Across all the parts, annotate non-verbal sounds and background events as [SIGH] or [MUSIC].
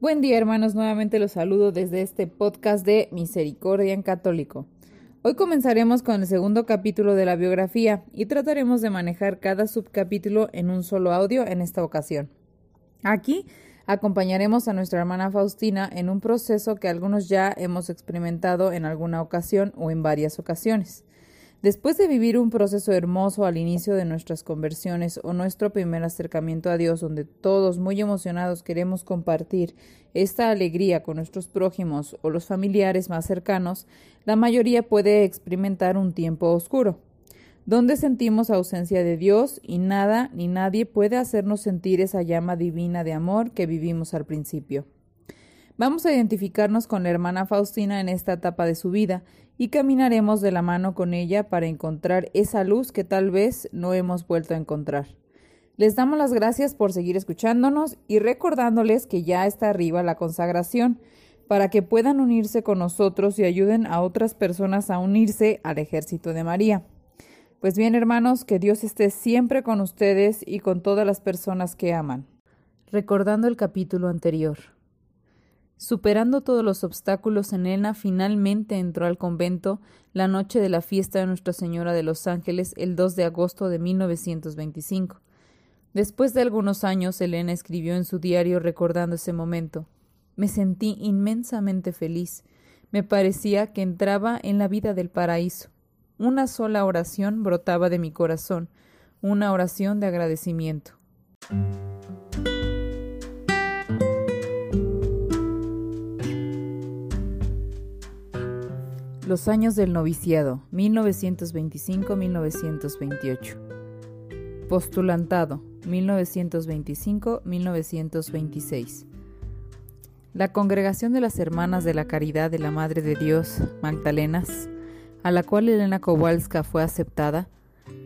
Buen día hermanos, nuevamente los saludo desde este podcast de Misericordia en Católico. Hoy comenzaremos con el segundo capítulo de la biografía y trataremos de manejar cada subcapítulo en un solo audio en esta ocasión. Aquí acompañaremos a nuestra hermana Faustina en un proceso que algunos ya hemos experimentado en alguna ocasión o en varias ocasiones. Después de vivir un proceso hermoso al inicio de nuestras conversiones o nuestro primer acercamiento a Dios, donde todos muy emocionados queremos compartir esta alegría con nuestros prójimos o los familiares más cercanos, la mayoría puede experimentar un tiempo oscuro donde sentimos ausencia de Dios y nada ni nadie puede hacernos sentir esa llama divina de amor que vivimos al principio. Vamos a identificarnos con la hermana Faustina en esta etapa de su vida y caminaremos de la mano con ella para encontrar esa luz que tal vez no hemos vuelto a encontrar. Les damos las gracias por seguir escuchándonos y recordándoles que ya está arriba la consagración para que puedan unirse con nosotros y ayuden a otras personas a unirse al ejército de María. Pues bien, hermanos, que Dios esté siempre con ustedes y con todas las personas que aman. Recordando el capítulo anterior. Superando todos los obstáculos, Elena finalmente entró al convento la noche de la fiesta de Nuestra Señora de los Ángeles el 2 de agosto de 1925. Después de algunos años, Elena escribió en su diario recordando ese momento. Me sentí inmensamente feliz. Me parecía que entraba en la vida del paraíso. Una sola oración brotaba de mi corazón, una oración de agradecimiento. Los años del noviciado, 1925-1928. Postulantado, 1925-1926. La Congregación de las Hermanas de la Caridad de la Madre de Dios, Magdalenas, a la cual Elena Kowalska fue aceptada,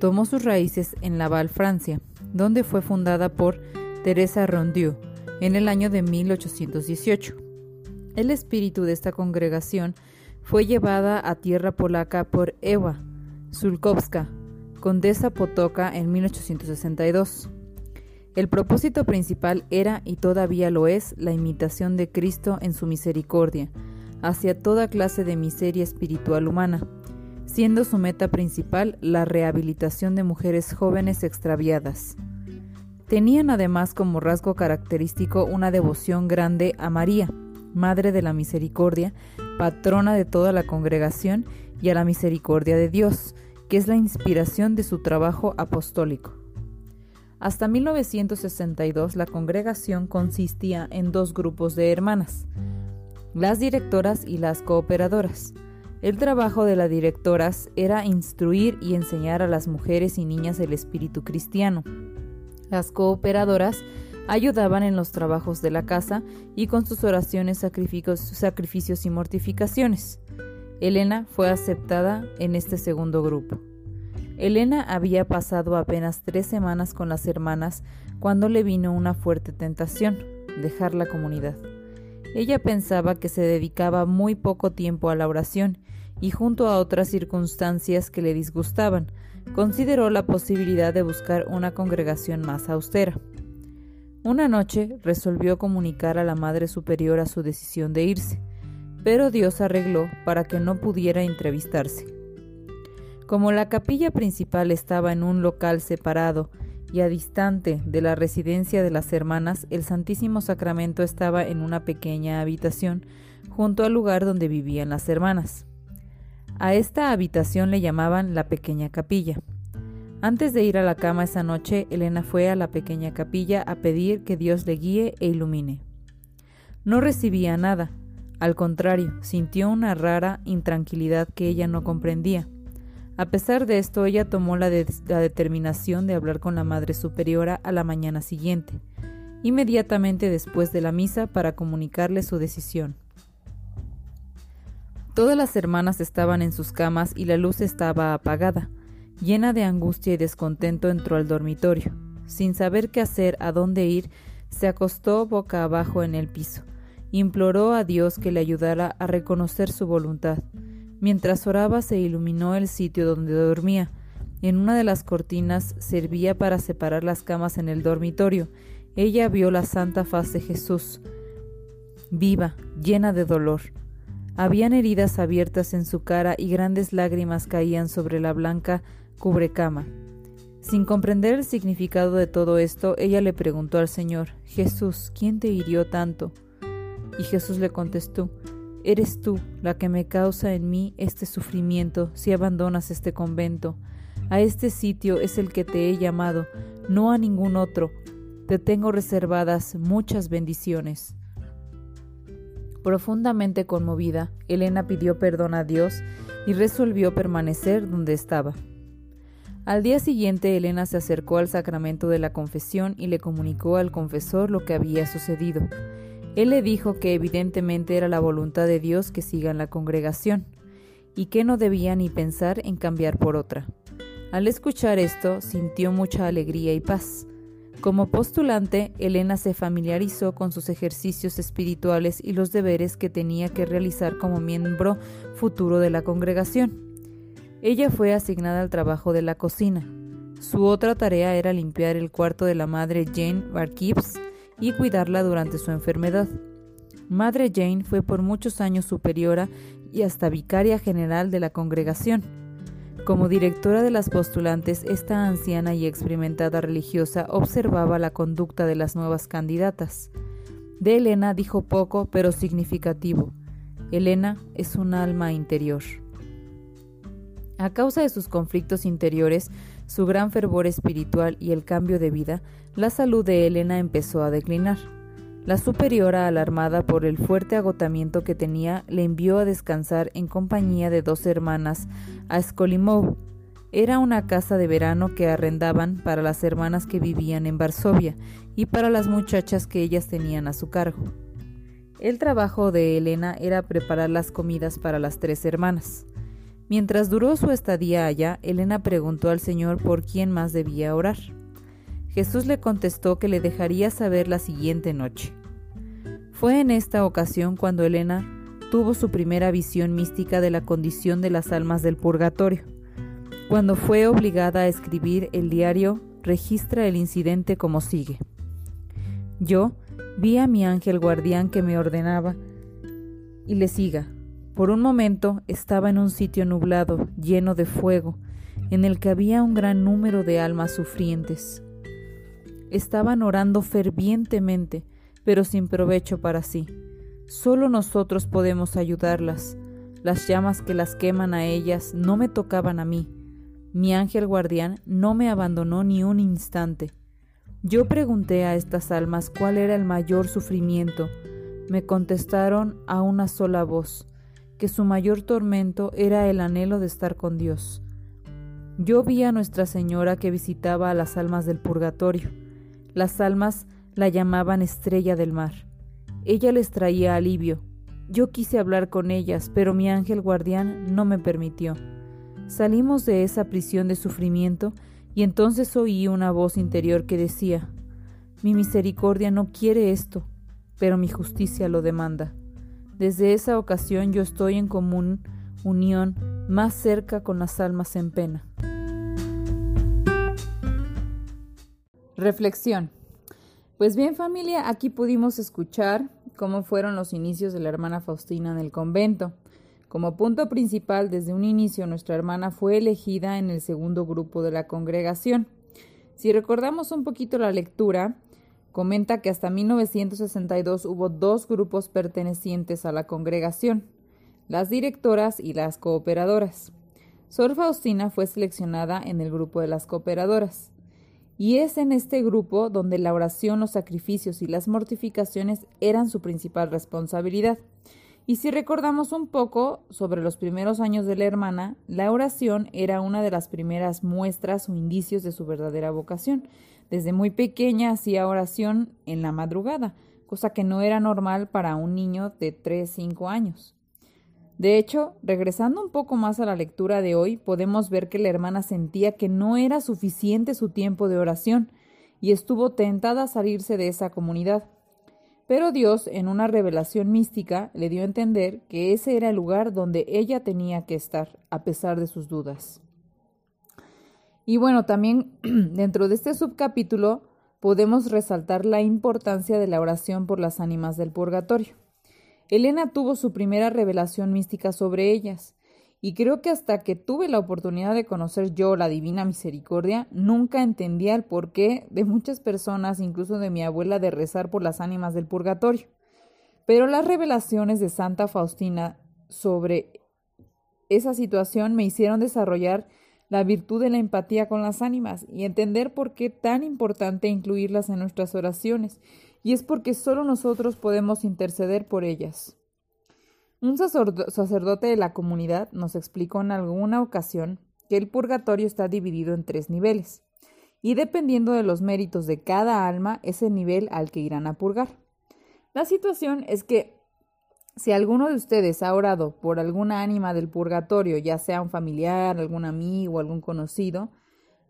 tomó sus raíces en Laval, Francia, donde fue fundada por Teresa Rondieu en el año de 1818. El espíritu de esta congregación fue llevada a tierra polaca por Ewa Zulkowska, condesa Potoka en 1862. El propósito principal era y todavía lo es la imitación de Cristo en su misericordia hacia toda clase de miseria espiritual humana, siendo su meta principal la rehabilitación de mujeres jóvenes extraviadas. Tenían además como rasgo característico una devoción grande a María, Madre de la Misericordia, patrona de toda la congregación, y a la misericordia de Dios, que es la inspiración de su trabajo apostólico. Hasta 1962 la congregación consistía en dos grupos de hermanas, las directoras y las cooperadoras. El trabajo de las directoras era instruir y enseñar a las mujeres y niñas el espíritu cristiano. Las cooperadoras ayudaban en los trabajos de la casa y con sus oraciones, sacrificios, y mortificaciones. Elena fue aceptada en este segundo grupo. Elena había pasado apenas tres semanas con las hermanas cuando le vino una fuerte tentación, dejar la comunidad. Ella pensaba que se dedicaba muy poco tiempo a la oración y junto a otras circunstancias que le disgustaban, consideró la posibilidad de buscar una congregación más austera. Una noche resolvió comunicar a la Madre Superiora su decisión de irse, pero Dios arregló para que no pudiera entrevistarse. Como la capilla principal estaba en un local separado y a distante de la residencia de las hermanas, el Santísimo Sacramento estaba en una pequeña habitación junto al lugar donde vivían las hermanas. A esta habitación le llamaban la pequeña capilla. Antes de ir a la cama esa noche, Elena fue a la pequeña capilla a pedir que Dios le guíe e ilumine. No recibía nada, al contrario, sintió una rara intranquilidad que ella no comprendía. A pesar de esto, ella tomó la, determinación de hablar con la Madre Superiora a la mañana siguiente. inmediatamente después de la misa para comunicarle su decisión. Todas las hermanas estaban en sus camas y la luz estaba apagada. Llena de angustia y descontento entró al dormitorio. Sin saber qué hacer, a dónde ir, se acostó boca abajo en el piso. Imploró a Dios que le ayudara a reconocer su voluntad. Mientras oraba se iluminó el sitio donde dormía. En una de las cortinas servía para separar las camas en el dormitorio. Ella vio la santa faz de Jesús, viva, llena de dolor. Habían heridas abiertas en su cara y grandes lágrimas caían sobre la blanca cubrecama. Sin comprender el significado de todo esto, ella le preguntó al Señor, Jesús, ¿quién te hirió tanto? Y Jesús le contestó, Eres tú la que me causa en mí este sufrimiento si abandonas este convento. A este sitio es el que te he llamado, no a ningún otro. Te tengo reservadas muchas bendiciones. Profundamente conmovida, Elena pidió perdón a Dios y resolvió permanecer donde estaba. Al día siguiente, Elena se acercó al sacramento de la confesión y le comunicó al confesor lo que había sucedido. Él le dijo que evidentemente era la voluntad de Dios que siga en la congregación, y que no debía ni pensar en cambiar por otra. Al escuchar esto, sintió mucha alegría y paz. Como postulante, Elena se familiarizó con sus ejercicios espirituales y los deberes que tenía que realizar como miembro futuro de la congregación. Ella fue asignada al trabajo de la cocina. Su otra tarea era limpiar el cuarto de la madre Jane Barkeeps y cuidarla durante su enfermedad. Madre Jane fue por muchos años superiora y hasta vicaria general de la congregación. Como directora de las postulantes, esta anciana y experimentada religiosa observaba la conducta de las nuevas candidatas. De Elena dijo poco pero significativo. Elena es un alma interior. A causa de sus conflictos interiores, su gran fervor espiritual y el cambio de vida, la salud de Elena empezó a declinar. La superiora, alarmada por el fuerte agotamiento que tenía, le envió a descansar en compañía de dos hermanas a Skolimov. Era una casa de verano que arrendaban para las hermanas que vivían en Varsovia y para las muchachas que ellas tenían a su cargo. El trabajo de Elena era preparar las comidas para las tres hermanas. Mientras duró su estadía allá, Elena preguntó al Señor por quién más debía orar. Jesús le contestó que le dejaría saber la siguiente noche. Fue en esta ocasión cuando Elena tuvo su primera visión mística de la condición de las almas del purgatorio. Cuando fue obligada a escribir el diario, registra el incidente como sigue. Yo vi a mi ángel guardián que me ordenaba y le siga. Por un momento estaba en un sitio nublado, lleno de fuego, en el que había un gran número de almas sufrientes estaban orando fervientemente, pero sin provecho para sí. Solo nosotros podemos ayudarlas. Las llamas que las queman a ellas no me tocaban a mí. Mi ángel guardián no me abandonó ni un instante. Yo pregunté a estas almas cuál era el mayor sufrimiento. Me contestaron a una sola voz, que su mayor tormento era el anhelo de estar con Dios. Yo vi a Nuestra Señora que visitaba a las almas del purgatorio las almas la llamaban estrella del mar. Ella les traía alivio. Yo quise hablar con ellas, pero mi ángel guardián no me permitió. Salimos de esa prisión de sufrimiento y entonces oí una voz interior que decía, Mi misericordia no quiere esto, pero mi justicia lo demanda. Desde esa ocasión yo estoy en común unión más cerca con las almas en pena. Reflexión. Pues bien familia, aquí pudimos escuchar cómo fueron los inicios de la hermana Faustina en el convento. Como punto principal, desde un inicio nuestra hermana fue elegida en el segundo grupo de la congregación. Si recordamos un poquito la lectura, comenta que hasta 1962 hubo dos grupos pertenecientes a la congregación, las directoras y las cooperadoras. Sor Faustina fue seleccionada en el grupo de las cooperadoras. Y es en este grupo donde la oración, los sacrificios y las mortificaciones eran su principal responsabilidad. Y si recordamos un poco sobre los primeros años de la hermana, la oración era una de las primeras muestras o indicios de su verdadera vocación. Desde muy pequeña hacía oración en la madrugada, cosa que no era normal para un niño de 3-5 años. De hecho, regresando un poco más a la lectura de hoy, podemos ver que la hermana sentía que no era suficiente su tiempo de oración y estuvo tentada a salirse de esa comunidad. Pero Dios, en una revelación mística, le dio a entender que ese era el lugar donde ella tenía que estar, a pesar de sus dudas. Y bueno, también [CLEARS THROAT] dentro de este subcapítulo podemos resaltar la importancia de la oración por las ánimas del purgatorio. Elena tuvo su primera revelación mística sobre ellas, y creo que hasta que tuve la oportunidad de conocer yo la divina misericordia, nunca entendía el porqué de muchas personas, incluso de mi abuela, de rezar por las ánimas del purgatorio. Pero las revelaciones de Santa Faustina sobre esa situación me hicieron desarrollar la virtud de la empatía con las ánimas y entender por qué tan importante incluirlas en nuestras oraciones, y es porque solo nosotros podemos interceder por ellas. Un sacerdote de la comunidad nos explicó en alguna ocasión que el purgatorio está dividido en tres niveles, y dependiendo de los méritos de cada alma es el nivel al que irán a purgar. La situación es que si alguno de ustedes ha orado por alguna ánima del purgatorio, ya sea un familiar, algún amigo, algún conocido,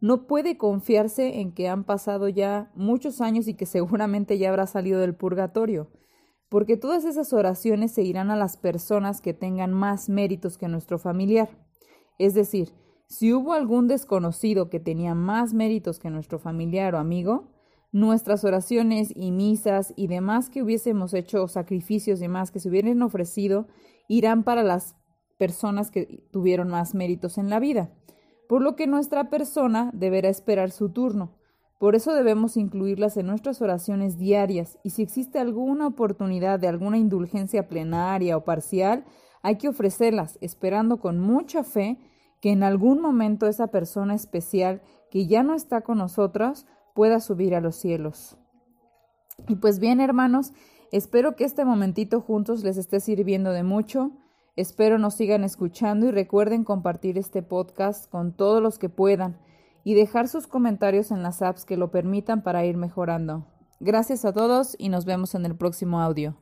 no puede confiarse en que han pasado ya muchos años y que seguramente ya habrá salido del purgatorio, porque todas esas oraciones se irán a las personas que tengan más méritos que nuestro familiar. Es decir, si hubo algún desconocido que tenía más méritos que nuestro familiar o amigo, nuestras oraciones y misas y demás que hubiésemos hecho, sacrificios y demás que se hubieran ofrecido, irán para las personas que tuvieron más méritos en la vida, por lo que nuestra persona deberá esperar su turno. Por eso debemos incluirlas en nuestras oraciones diarias y si existe alguna oportunidad de alguna indulgencia plenaria o parcial, hay que ofrecerlas, esperando con mucha fe que en algún momento esa persona especial que ya no está con nosotros pueda subir a los cielos. Y pues bien, hermanos, espero que este momentito juntos les esté sirviendo de mucho. Espero nos sigan escuchando y recuerden compartir este podcast con todos los que puedan y dejar sus comentarios en las apps que lo permitan para ir mejorando. Gracias a todos y nos vemos en el próximo audio.